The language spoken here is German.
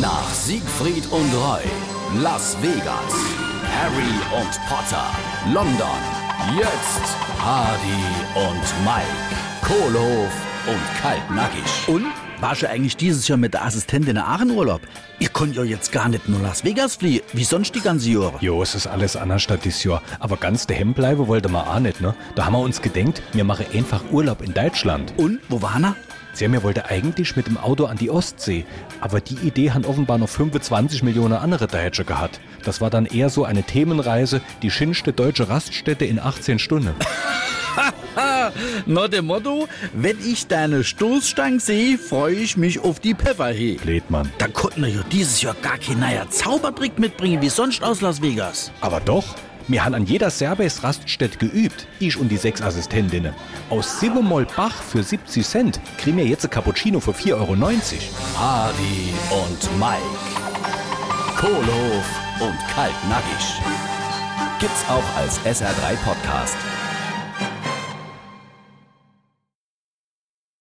Nach Siegfried und Roy, Las Vegas, Harry und Potter, London, jetzt Hardy und Mike, Kohlhof und Kaltnackig. Und? Warst du eigentlich dieses Jahr mit der Assistentin in Aachen-Urlaub? Ihr könnt ja jetzt gar nicht nur Las Vegas fliehen, wie sonst die ganze Jahre. Jo, es ist alles anders statt dieses Jahr. Aber ganz daheim bleiben wollte man auch nicht, ne? Da haben wir uns gedenkt, wir machen einfach Urlaub in Deutschland. Und? Wo war er? Sie mir wollte eigentlich mit dem Auto an die Ostsee, aber die Idee haben offenbar noch 25 Millionen andere Deutsche gehabt. Das war dann eher so eine Themenreise, die schinste deutsche Raststätte in 18 Stunden. Nach dem Motto, wenn ich deine Stoßstange sehe, freue ich mich auf die Pfefferhe. Blödmann. Da konnten wir ja dieses Jahr gar keinen neuer Zaubertrick mitbringen, wie sonst aus Las Vegas. Aber doch, wir haben an jeder Service Raststätte geübt, ich und die sechs Assistentinnen. Aus 7 Mol Bach für 70 Cent kriegen wir jetzt ein Cappuccino für 4,90 Euro. Hardy und Mike, Kohlhof und Kaltnackig. Gibt's auch als SR3 Podcast.